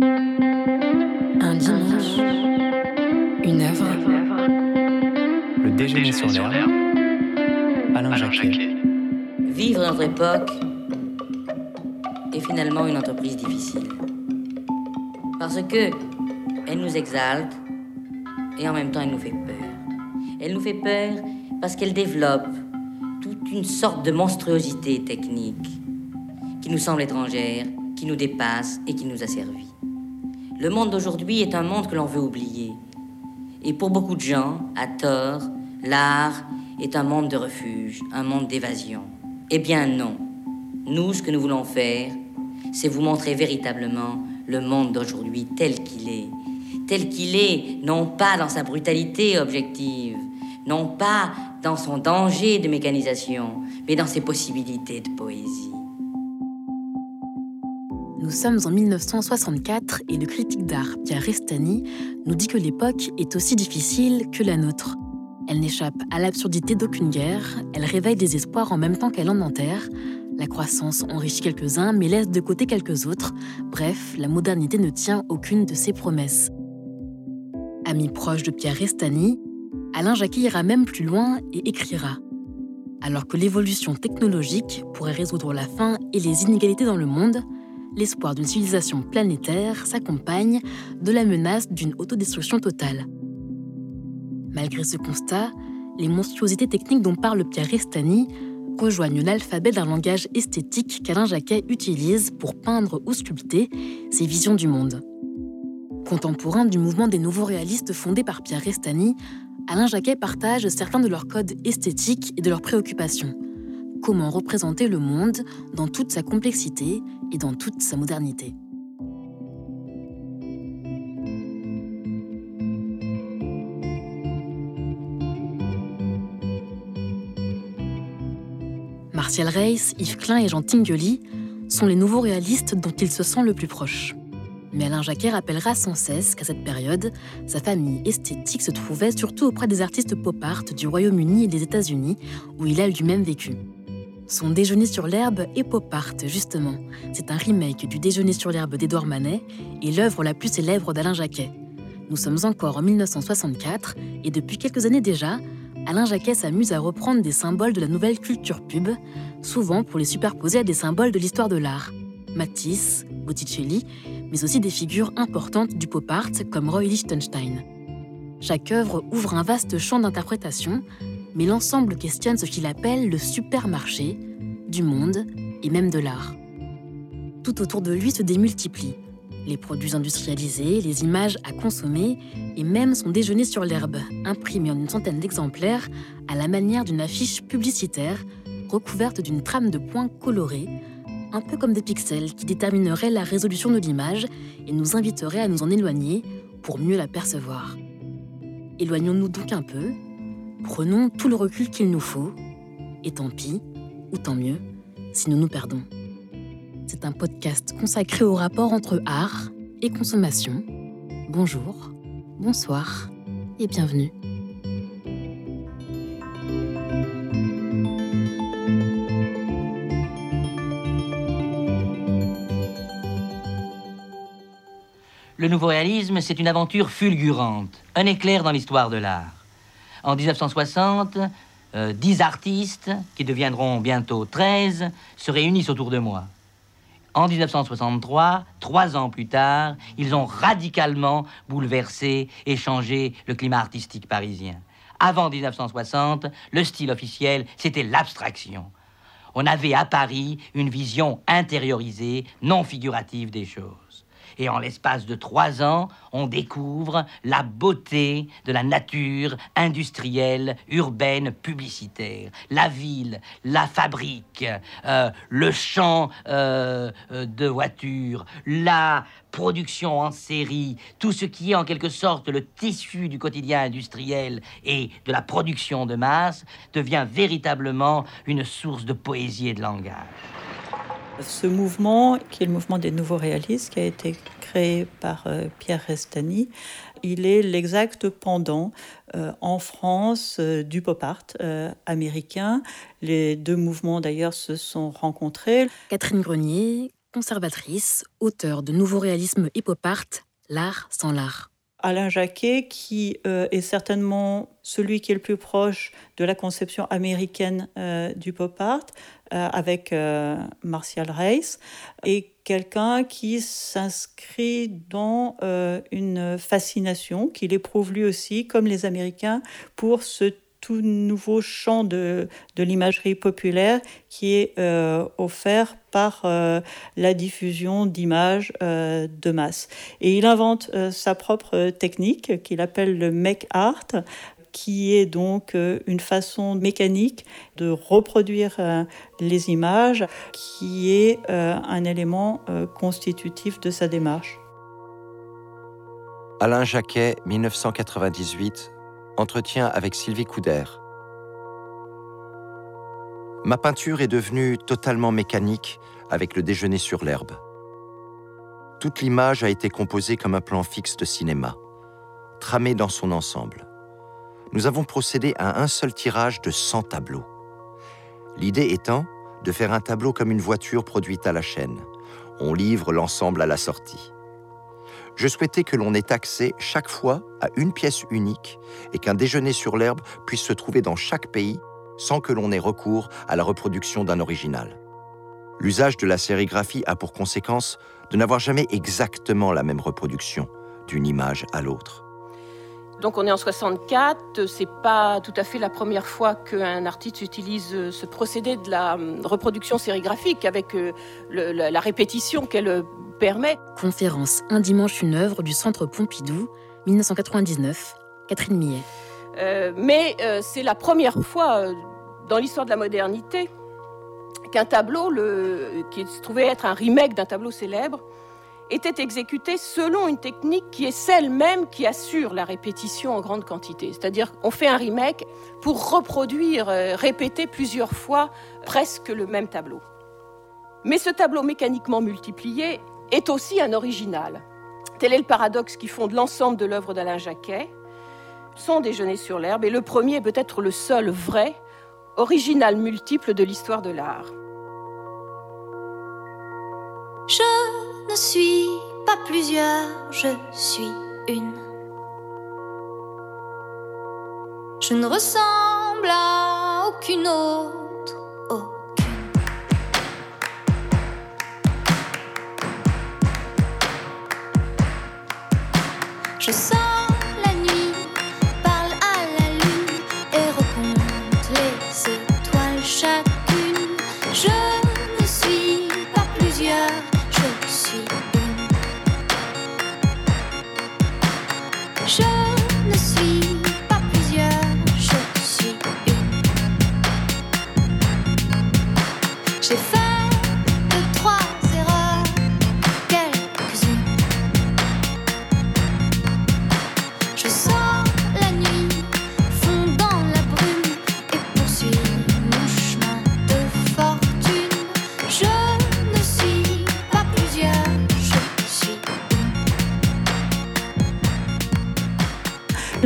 Un dimanche, une œuvre. Le déjeuner sur l'herbe. Alain Jacquet. Vivre notre époque est finalement une entreprise difficile. Parce que elle nous exalte et en même temps elle nous fait peur. Elle nous fait peur parce qu'elle développe toute une sorte de monstruosité technique qui nous semble étrangère, qui nous dépasse et qui nous asservit. Le monde d'aujourd'hui est un monde que l'on veut oublier. Et pour beaucoup de gens, à tort, l'art est un monde de refuge, un monde d'évasion. Eh bien non. Nous, ce que nous voulons faire, c'est vous montrer véritablement le monde d'aujourd'hui tel qu'il est. Tel qu'il est, non pas dans sa brutalité objective, non pas dans son danger de mécanisation, mais dans ses possibilités de poésie. Nous sommes en 1964 et le critique d'art Pierre Restani nous dit que l'époque est aussi difficile que la nôtre. Elle n'échappe à l'absurdité d'aucune guerre, elle réveille des espoirs en même temps qu'elle en enterre. La croissance enrichit quelques-uns mais laisse de côté quelques autres. Bref, la modernité ne tient aucune de ses promesses. Ami proche de Pierre Restani, Alain Jacquet ira même plus loin et écrira Alors que l'évolution technologique pourrait résoudre la faim et les inégalités dans le monde, l'espoir d'une civilisation planétaire s'accompagne de la menace d'une autodestruction totale. Malgré ce constat, les monstruosités techniques dont parle Pierre Restani rejoignent l'alphabet d'un langage esthétique qu'Alain Jacquet utilise pour peindre ou sculpter ses visions du monde. Contemporain du mouvement des nouveaux réalistes fondé par Pierre Restani, Alain Jacquet partage certains de leurs codes esthétiques et de leurs préoccupations. Comment représenter le monde dans toute sa complexité et dans toute sa modernité. Martial Reis, Yves Klein et Jean Tinguely sont les nouveaux réalistes dont il se sent le plus proche. Mais Alain Jacquet rappellera sans cesse qu'à cette période, sa famille esthétique se trouvait surtout auprès des artistes pop art du Royaume-Uni et des États-Unis, où il a lui-même vécu. Son Déjeuner sur l'herbe est pop art, justement. C'est un remake du Déjeuner sur l'herbe d'Édouard Manet et l'œuvre la plus célèbre d'Alain Jacquet. Nous sommes encore en 1964 et depuis quelques années déjà, Alain Jacquet s'amuse à reprendre des symboles de la nouvelle culture pub, souvent pour les superposer à des symboles de l'histoire de l'art. Matisse, Botticelli, mais aussi des figures importantes du pop art comme Roy Lichtenstein. Chaque œuvre ouvre un vaste champ d'interprétation, mais l'ensemble questionne ce qu'il appelle le supermarché du monde et même de l'art. Tout autour de lui se démultiplient les produits industrialisés, les images à consommer et même son déjeuner sur l'herbe, imprimé en une centaine d'exemplaires à la manière d'une affiche publicitaire recouverte d'une trame de points colorés, un peu comme des pixels qui détermineraient la résolution de l'image et nous inviteraient à nous en éloigner pour mieux la percevoir. Éloignons-nous donc un peu, prenons tout le recul qu'il nous faut, et tant pis, ou tant mieux, si nous nous perdons. C'est un podcast consacré au rapport entre art et consommation. Bonjour, bonsoir et bienvenue. Le nouveau réalisme, c'est une aventure fulgurante, un éclair dans l'histoire de l'art. En 1960, euh, dix artistes, qui deviendront bientôt 13, se réunissent autour de moi. En 1963, trois ans plus tard, ils ont radicalement bouleversé et changé le climat artistique parisien. Avant 1960, le style officiel, c'était l'abstraction. On avait à Paris une vision intériorisée, non figurative des choses. Et en l'espace de trois ans, on découvre la beauté de la nature industrielle, urbaine, publicitaire. La ville, la fabrique, euh, le champ euh, euh, de voitures, la production en série, tout ce qui est en quelque sorte le tissu du quotidien industriel et de la production de masse devient véritablement une source de poésie et de langage. Ce mouvement, qui est le mouvement des nouveaux réalistes, qui a été créé par euh, Pierre Restani, il est l'exact pendant euh, en France euh, du pop art américain. Les deux mouvements d'ailleurs se sont rencontrés. Catherine Grenier, conservatrice, auteur de nouveau réalisme hip hop art, L'art sans l'art. Alain Jacquet, qui euh, est certainement celui qui est le plus proche de la conception américaine euh, du pop art, euh, avec Martial Reis, et quelqu'un qui s'inscrit dans une fascination qu'il éprouve lui aussi, comme les Américains, pour ce tout nouveau champ de, de l'imagerie populaire qui est euh, offert par euh, la diffusion d'images euh, de masse. Et il invente sa propre technique qu'il appelle le make art, qui est donc une façon mécanique de reproduire les images, qui est un élément constitutif de sa démarche. Alain Jacquet, 1998 Entretien avec Sylvie Couder. Ma peinture est devenue totalement mécanique avec le déjeuner sur l'herbe. Toute l'image a été composée comme un plan fixe de cinéma, tramé dans son ensemble. Nous avons procédé à un seul tirage de 100 tableaux. L'idée étant de faire un tableau comme une voiture produite à la chaîne. On livre l'ensemble à la sortie je souhaitais que l'on ait accès chaque fois à une pièce unique et qu'un déjeuner sur l'herbe puisse se trouver dans chaque pays sans que l'on ait recours à la reproduction d'un original. L'usage de la sérigraphie a pour conséquence de n'avoir jamais exactement la même reproduction d'une image à l'autre. Donc on est en 64, c'est pas tout à fait la première fois qu'un artiste utilise euh, ce procédé de la hum, reproduction sérigraphique avec euh, la, répétition qu'elle euh, permet. Conférence Un dimanche, une œuvre du Centre Pompidou, 1999, Catherine Millet. mais c'est la première fois dans l'histoire de la modernité qu'un tableau, le, qui se trouvait être un remake d'un tableau célèbre, était exécutée selon une technique qui est celle même qui assure la répétition en grande quantité. C'est-à-dire qu'on fait un remake pour reproduire, euh, répéter plusieurs fois presque le même tableau. Mais ce tableau mécaniquement multiplié est aussi un original. Tel est le paradoxe qui fonde l'ensemble de l'œuvre d'Alain Jacquet. Son déjeuner sur l'herbe est le premier, peut-être le seul vrai, original multiple de l'histoire de l'art. Ne suis pas plusieurs, je suis une. Je ne ressemble à aucune autre, aucune. Je sens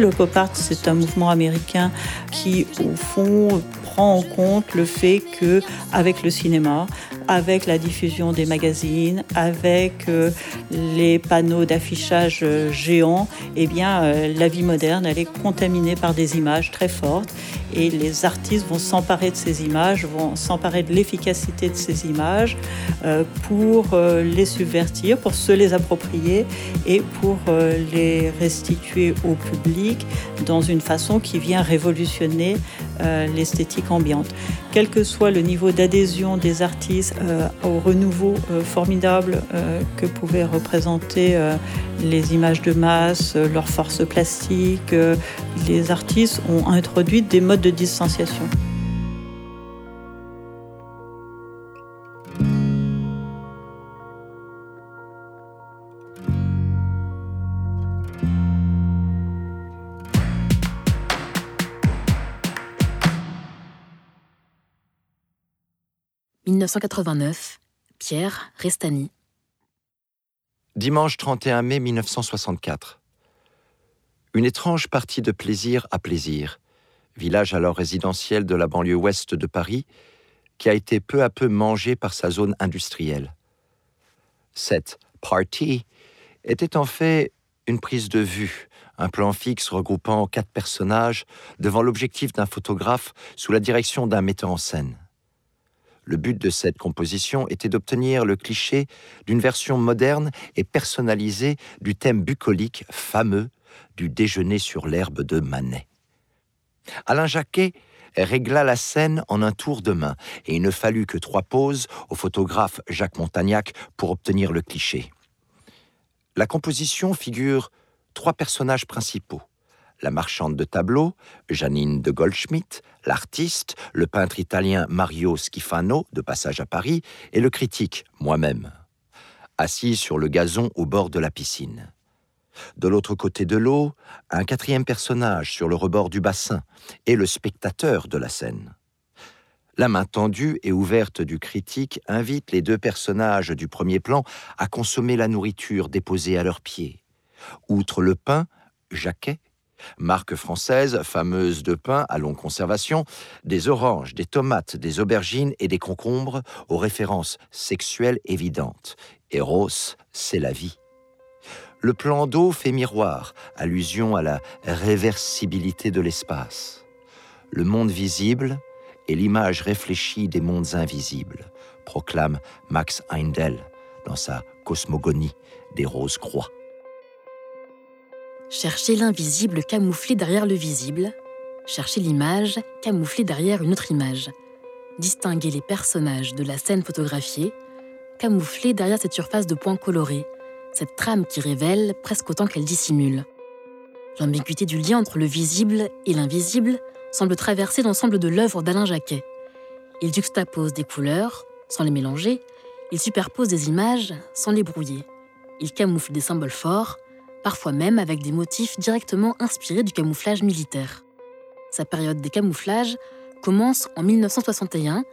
Le pop art, c'est un mouvement américain qui, au fond, prend en compte le fait que, avec le cinéma, avec la diffusion des magazines, avec euh, les panneaux d'affichage euh, géants, eh bien, euh, la vie moderne, elle est contaminée par des images très fortes et les artistes vont s'emparer de ces images, vont s'emparer de l'efficacité de ces images pour les subvertir, pour se les approprier et pour les restituer au public dans une façon qui vient révolutionner l'esthétique ambiante. Quel que soit le niveau d'adhésion des artistes euh, au renouveau euh, formidable euh, que pouvaient représenter les images de masse, leur force plastique. les artistes ont introduit des modes de distanciation. 1989, Pierre Restani. Dimanche 31 mai 1964. Une étrange partie de plaisir à plaisir, village alors résidentiel de la banlieue ouest de Paris, qui a été peu à peu mangé par sa zone industrielle. Cette party était en fait une prise de vue, un plan fixe regroupant quatre personnages devant l'objectif d'un photographe sous la direction d'un metteur en scène. Le but de cette composition était d'obtenir le cliché d'une version moderne et personnalisée du thème bucolique fameux du déjeuner sur l'herbe de Manet. Alain Jacquet régla la scène en un tour de main, et il ne fallut que trois poses au photographe Jacques Montagnac pour obtenir le cliché. La composition figure trois personnages principaux. La marchande de tableaux, Janine de Goldschmidt, l'artiste, le peintre italien Mario Schifano, de passage à Paris, et le critique, moi-même, assis sur le gazon au bord de la piscine. De l'autre côté de l'eau, un quatrième personnage sur le rebord du bassin et le spectateur de la scène. La main tendue et ouverte du critique invite les deux personnages du premier plan à consommer la nourriture déposée à leurs pieds. Outre le pain, Jacquet, marque française fameuse de pain à longue conservation, des oranges, des tomates, des aubergines et des concombres aux références sexuelles évidentes. Eros, c'est la vie. Le plan d'eau fait miroir, allusion à la réversibilité de l'espace. Le monde visible est l'image réfléchie des mondes invisibles, proclame Max Heindel dans sa Cosmogonie des roses croix. Chercher l'invisible camouflé derrière le visible, chercher l'image camouflée derrière une autre image, distinguer les personnages de la scène photographiée, camouflés derrière cette surface de points colorés, cette trame qui révèle presque autant qu'elle dissimule. L'ambiguïté du lien entre le visible et l'invisible semble traverser l'ensemble de l'œuvre d'Alain Jacquet. Il juxtapose des couleurs, sans les mélanger, il superpose des images, sans les brouiller. Il camoufle des symboles forts, parfois même avec des motifs directement inspirés du camouflage militaire. Sa période des camouflages commence en 1961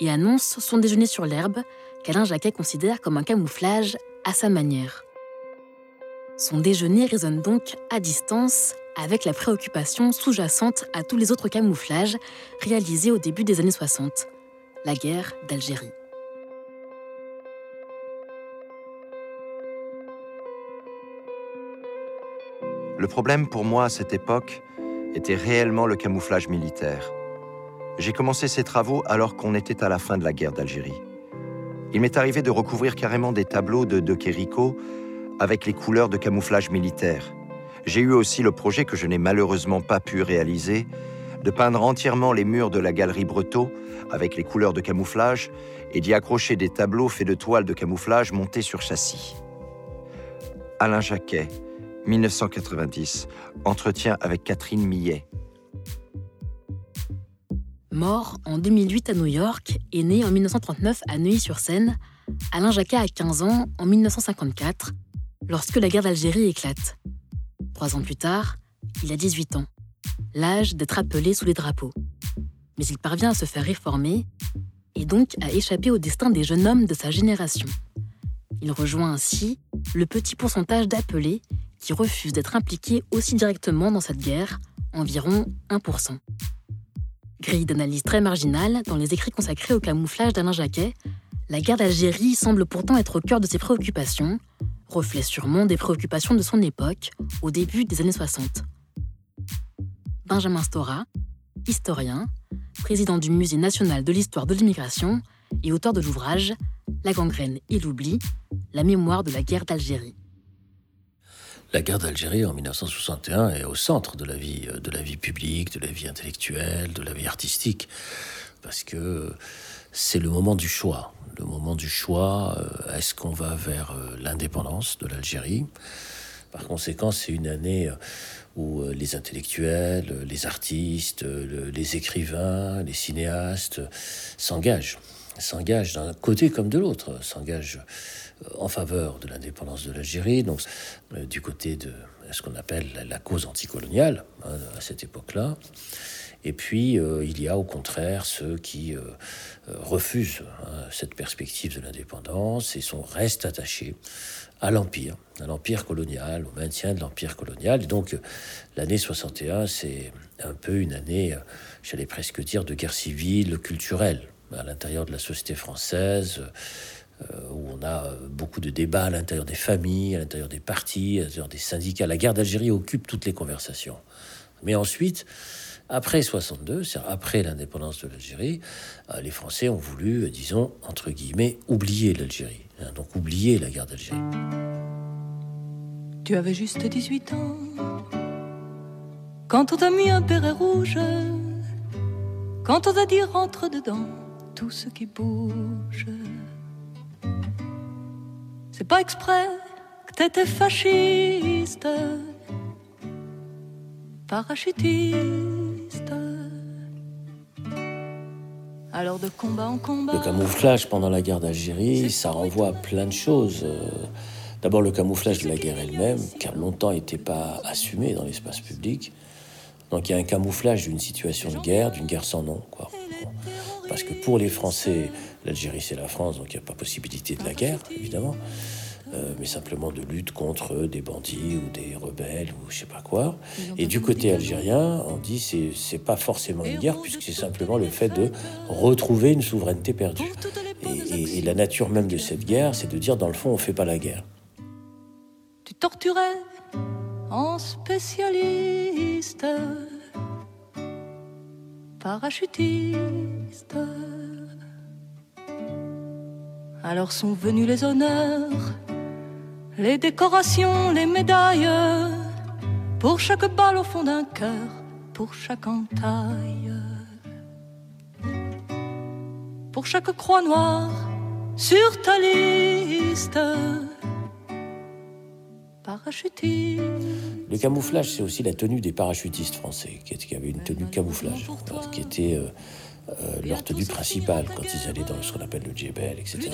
et annonce son déjeuner sur l'herbe, qu'Alain Jacquet considère comme un camouflage à sa manière. Son déjeuner résonne donc à distance avec la préoccupation sous-jacente à tous les autres camouflages réalisés au début des années 60, la guerre d'Algérie. Le problème pour moi à cette époque était réellement le camouflage militaire. J'ai commencé ces travaux alors qu'on était à la fin de la guerre d'Algérie. Il m'est arrivé de recouvrir carrément des tableaux de De Chérico avec les couleurs de camouflage militaire. J'ai eu aussi le projet que je n'ai malheureusement pas pu réaliser, de peindre entièrement les murs de la galerie Breteau avec les couleurs de camouflage et d'y accrocher des tableaux faits de toiles de camouflage montés sur châssis. Alain Jacquet, 1990, entretien avec Catherine Millet. Mort en 2008 à New York et né en 1939 à Neuilly-sur-Seine, Alain Jacquet a 15 ans en 1954 lorsque la guerre d'Algérie éclate. Trois ans plus tard, il a 18 ans, l'âge d'être appelé sous les drapeaux. Mais il parvient à se faire réformer et donc à échapper au destin des jeunes hommes de sa génération. Il rejoint ainsi le petit pourcentage d'appelés qui refusent d'être impliqués aussi directement dans cette guerre, environ 1%. Grille d'analyse très marginale dans les écrits consacrés au camouflage d'Alain Jacquet, la guerre d'Algérie semble pourtant être au cœur de ses préoccupations, reflet sûrement des préoccupations de son époque, au début des années 60. Benjamin Stora, historien, président du Musée national de l'histoire de l'immigration et auteur de l'ouvrage La gangrène et l'oubli, la mémoire de la guerre d'Algérie. La guerre d'Algérie en 1961 est au centre de la vie, de la vie publique, de la vie intellectuelle, de la vie artistique, parce que c'est le moment du choix le moment du choix. Euh, est-ce qu'on va vers euh, l'indépendance de l'Algérie? Par conséquent, c'est une année euh, où les intellectuels, les artistes, les écrivains, les cinéastes s'engagent, s'engagent d'un côté comme de l'autre, s'engagent en faveur de l'indépendance de l'Algérie, donc du côté de ce qu'on appelle la cause anticoloniale hein, à cette époque-là. Et puis, euh, il y a au contraire ceux qui euh, euh, refusent hein, cette perspective de l'indépendance et sont, restent attachés à l'Empire, à l'Empire colonial, au maintien de l'Empire colonial. Et donc, l'année 61, c'est un peu une année, j'allais presque dire, de guerre civile culturelle à l'intérieur de la société française. Où on a beaucoup de débats à l'intérieur des familles, à l'intérieur des partis, à l'intérieur des syndicats. La guerre d'Algérie occupe toutes les conversations. Mais ensuite, après 62, c'est-à-dire après l'indépendance de l'Algérie, les Français ont voulu, disons, entre guillemets, oublier l'Algérie. Hein, donc oublier la guerre d'Algérie. Tu avais juste 18 ans quand on t'a mis un béret rouge, quand on t'a dit rentre dedans tout ce qui bouge. C'est pas exprès que t'étais fasciste, parachutiste. Alors de combat en combat. Le camouflage pendant la guerre d'Algérie, ça renvoie à plein de choses. D'abord le camouflage de la guerre elle-même, qui a longtemps n'était pas assumé dans l'espace public. Donc il y a un camouflage d'une situation de guerre, d'une guerre sans nom. Quoi. Parce que pour les Français, l'Algérie c'est la France, donc il n'y a pas possibilité de la guerre, évidemment. Euh, mais simplement de lutte contre des bandits ou des rebelles ou je sais pas quoi. Et du côté algérien, on dit c'est c'est pas forcément une guerre puisque c'est simplement le fait de retrouver une souveraineté perdue. Et, et la nature même de cette guerre, c'est de dire dans le fond on fait pas la guerre. Tu torturais en spécialiste, parachutiste. Alors sont venus les honneurs, les décorations, les médailles, pour chaque balle au fond d'un cœur, pour chaque entaille, pour chaque croix noire sur ta liste le camouflage, c'est aussi la tenue des parachutistes français, qui avait une tenue camouflage, qui était euh, euh, leur tenue principale quand ils allaient dans ce qu'on appelle le djebel, etc.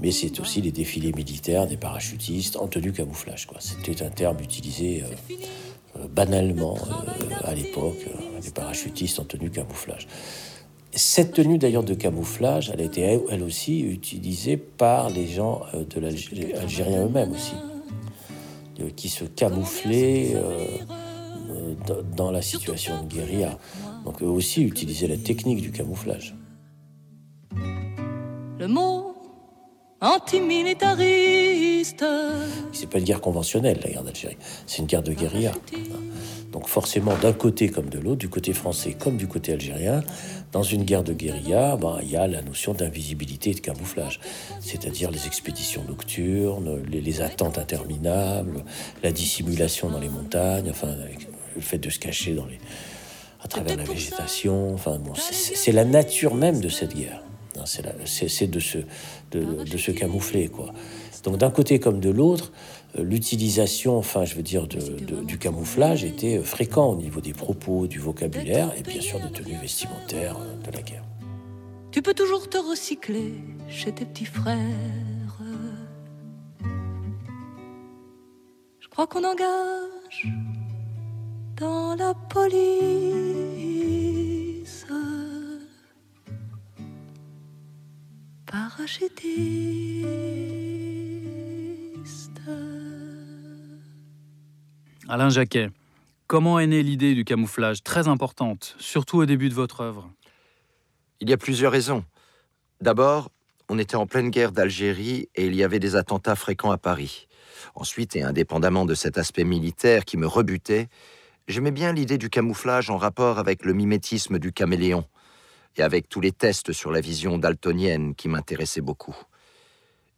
Mais c'est aussi les défilés militaires des parachutistes en tenue camouflage. C'était un terme utilisé euh, banalement à l'époque, les parachutistes en tenue camouflage. Cette tenue d'ailleurs de camouflage, elle a été elle aussi utilisée par les gens de l'Algérien eux-mêmes aussi. Qui se camouflaient euh, dans la situation de guérilla. Donc eux aussi utilisaient la technique du camouflage. Le mot antimilitariste. C'est pas une guerre conventionnelle, la guerre d'Algérie. C'est une guerre de guérilla. Donc forcément, d'un côté comme de l'autre, du côté français comme du côté algérien, dans une guerre de guérilla, ben, il y a la notion d'invisibilité et de camouflage, c'est-à-dire les expéditions nocturnes, les, attentes interminables, la dissimulation dans les montagnes, enfin le fait de se cacher dans les, à travers la végétation. Enfin bon, c'est la nature même de cette guerre. C'est de se, de, de se camoufler quoi. Donc d'un côté comme de l'autre, l'utilisation, enfin je veux dire, du camouflage était fréquent au niveau des propos, du vocabulaire et bien sûr des tenues vestimentaires de la guerre. Tu peux toujours te recycler chez tes petits frères. Je crois qu'on engage dans la police. Parachutiste. Alain Jacquet, comment est née l'idée du camouflage, très importante, surtout au début de votre œuvre? Il y a plusieurs raisons. D'abord, on était en pleine guerre d'Algérie et il y avait des attentats fréquents à Paris. Ensuite, et indépendamment de cet aspect militaire qui me rebutait, j'aimais bien l'idée du camouflage en rapport avec le mimétisme du caméléon et avec tous les tests sur la vision daltonienne qui m'intéressaient beaucoup.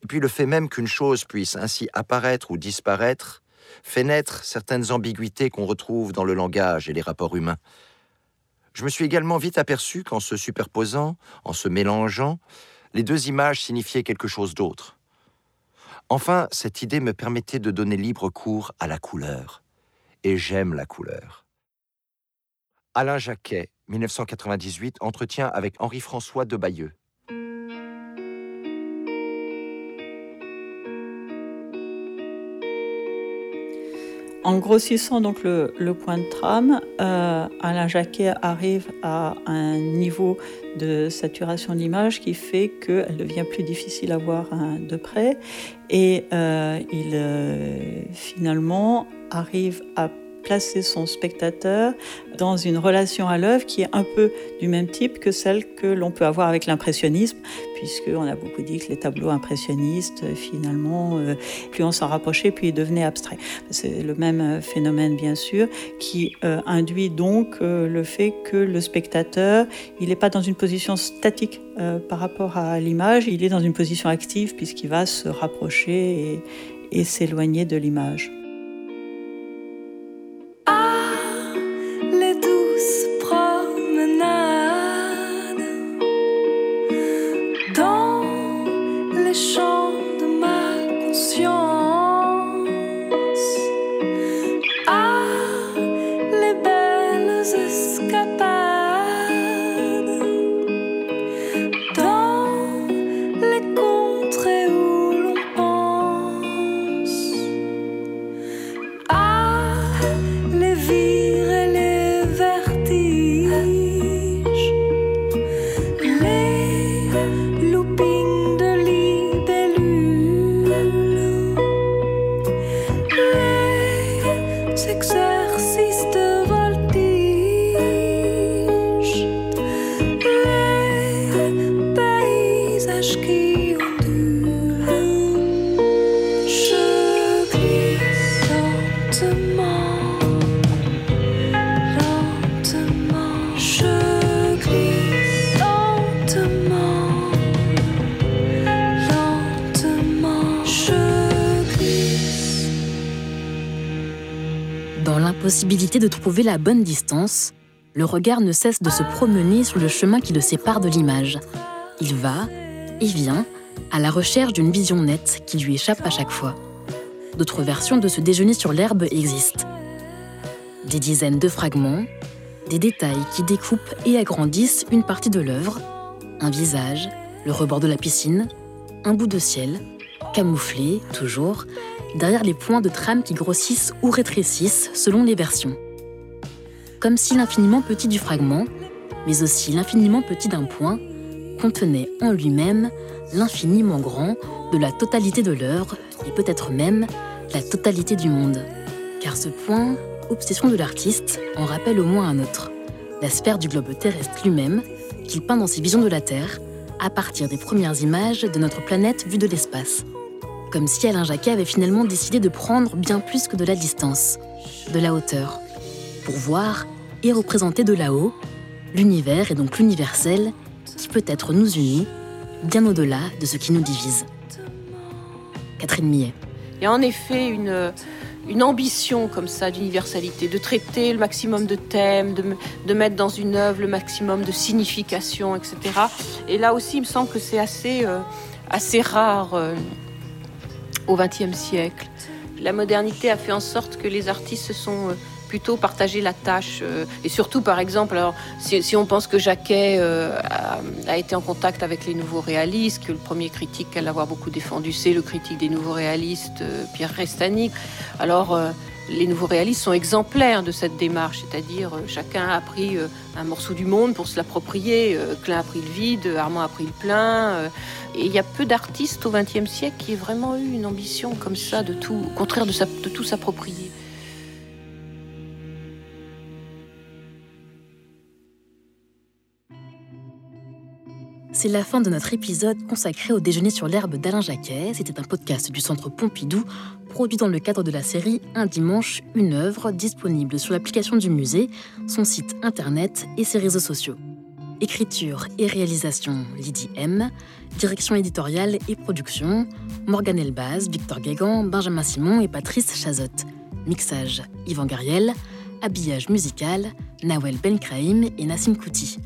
Et puis le fait même qu'une chose puisse ainsi apparaître ou disparaître fait naître certaines ambiguïtés qu'on retrouve dans le langage et les rapports humains. Je me suis également vite aperçu qu'en se superposant, en se mélangeant, les deux images signifiaient quelque chose d'autre. Enfin, cette idée me permettait de donner libre cours à la couleur. Et j'aime la couleur. Alain Jacquet, 1998, entretien avec Henri-François de Bayeux. En grossissant donc le, point de trame, euh, Alain Jacquet arrive à un niveau de saturation d'image qui fait qu'elle devient plus difficile à voir hein, de près et euh, il euh, finalement arrive à placer son spectateur dans une relation à l'œuvre qui est un peu du même type que celle que l'on peut avoir avec l'impressionnisme, puisqu'on a beaucoup dit que les tableaux impressionnistes, finalement, euh, plus on s'en rapprochait, plus ils devenaient abstraits. C'est le même phénomène, bien sûr, qui euh, induit donc euh, le fait que le spectateur, il n'est pas dans une position statique par rapport à l'image, il est dans une position active puisqu'il va se rapprocher et s'éloigner de l'image. success. De trouver la bonne distance, le regard ne cesse de se promener sur le chemin qui le sépare de l'image. Il va et vient à la recherche d'une vision nette qui lui échappe à chaque fois. D'autres versions de ce déjeuner sur l'herbe existent. Des dizaines de fragments, des détails qui découpent et agrandissent une partie de l'œuvre, un visage, le rebord de la piscine, un bout de ciel, camouflé, toujours, derrière les points de trame qui grossissent ou rétrécissent selon les versions. Comme si l'infiniment petit du fragment, mais aussi l'infiniment petit d'un point, contenait en lui-même l'infiniment grand de la totalité de l'œuvre et peut-être même la totalité du monde. Car ce point, obsession de l'artiste, en rappelle au moins un autre, la sphère du globe terrestre lui-même, qu'il peint dans ses visions de la Terre, à partir des premières images de notre planète vue de l'espace comme si Alain Jacquet avait finalement décidé de prendre bien plus que de la distance, de la hauteur, pour voir et représenter de là-haut l'univers et donc l'universel qui peut-être nous unit bien au-delà de ce qui nous divise. Catherine Millet. Il y a en effet une, ambition comme ça d'universalité, de traiter le maximum de thèmes, de, mettre dans une œuvre le maximum de signification, etc. Et là aussi, il me semble que c'est assez, euh, rare. Euh, au XXe siècle. La modernité a fait en sorte que les artistes se sont euh, plutôt partagé la tâche. Euh, et surtout, par exemple, alors, si, on pense que Jacquet euh, a, été en contact avec les nouveaux réalistes, que le premier critique à l'avoir beaucoup défendu, c'est le critique des nouveaux réalistes, Pierre Restani. Alors, les nouveaux réalistes sont exemplaires de cette démarche, c'est-à-dire chacun a pris un morceau du monde pour se l'approprier. Klein a pris le vide, Armand a pris le plein. Et il y a peu d'artistes au XXe siècle qui aient vraiment eu une ambition comme ça de tout, au contraire de tout s'approprier. C'est la fin de notre épisode consacré au déjeuner sur l'herbe d'Alain Jacquet. C'était un podcast du Centre Pompidou, produit dans le cadre de la série Un dimanche, une œuvre, disponible sur l'application du musée, son site internet et ses réseaux sociaux. Écriture et réalisation Lydie M. Direction éditoriale et production Morgane Elbaz, Victor Guégan, Benjamin Simon et Patrice Chazotte. Mixage Yvan Gariel. Habillage musical Nawel Benkraim et Nassim Kouti.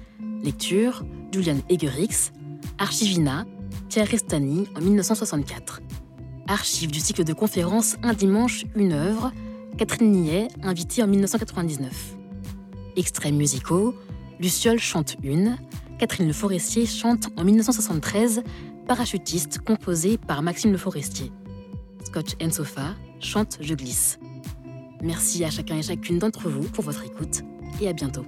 Lecture Julian Egerix. Archivina Pierre Restani en 1964. Archive du cycle de conférences Un dimanche, une œuvre. Catherine Niet, invitée en 1999. Extraits musicaux Luciole chante une, Catherine Le Forestier chante en 1973 Parachutiste composé par Maxime Le Forestier. Scotch and Sofa chante Je glisse. Merci à chacun et chacune d'entre vous pour votre écoute et à bientôt.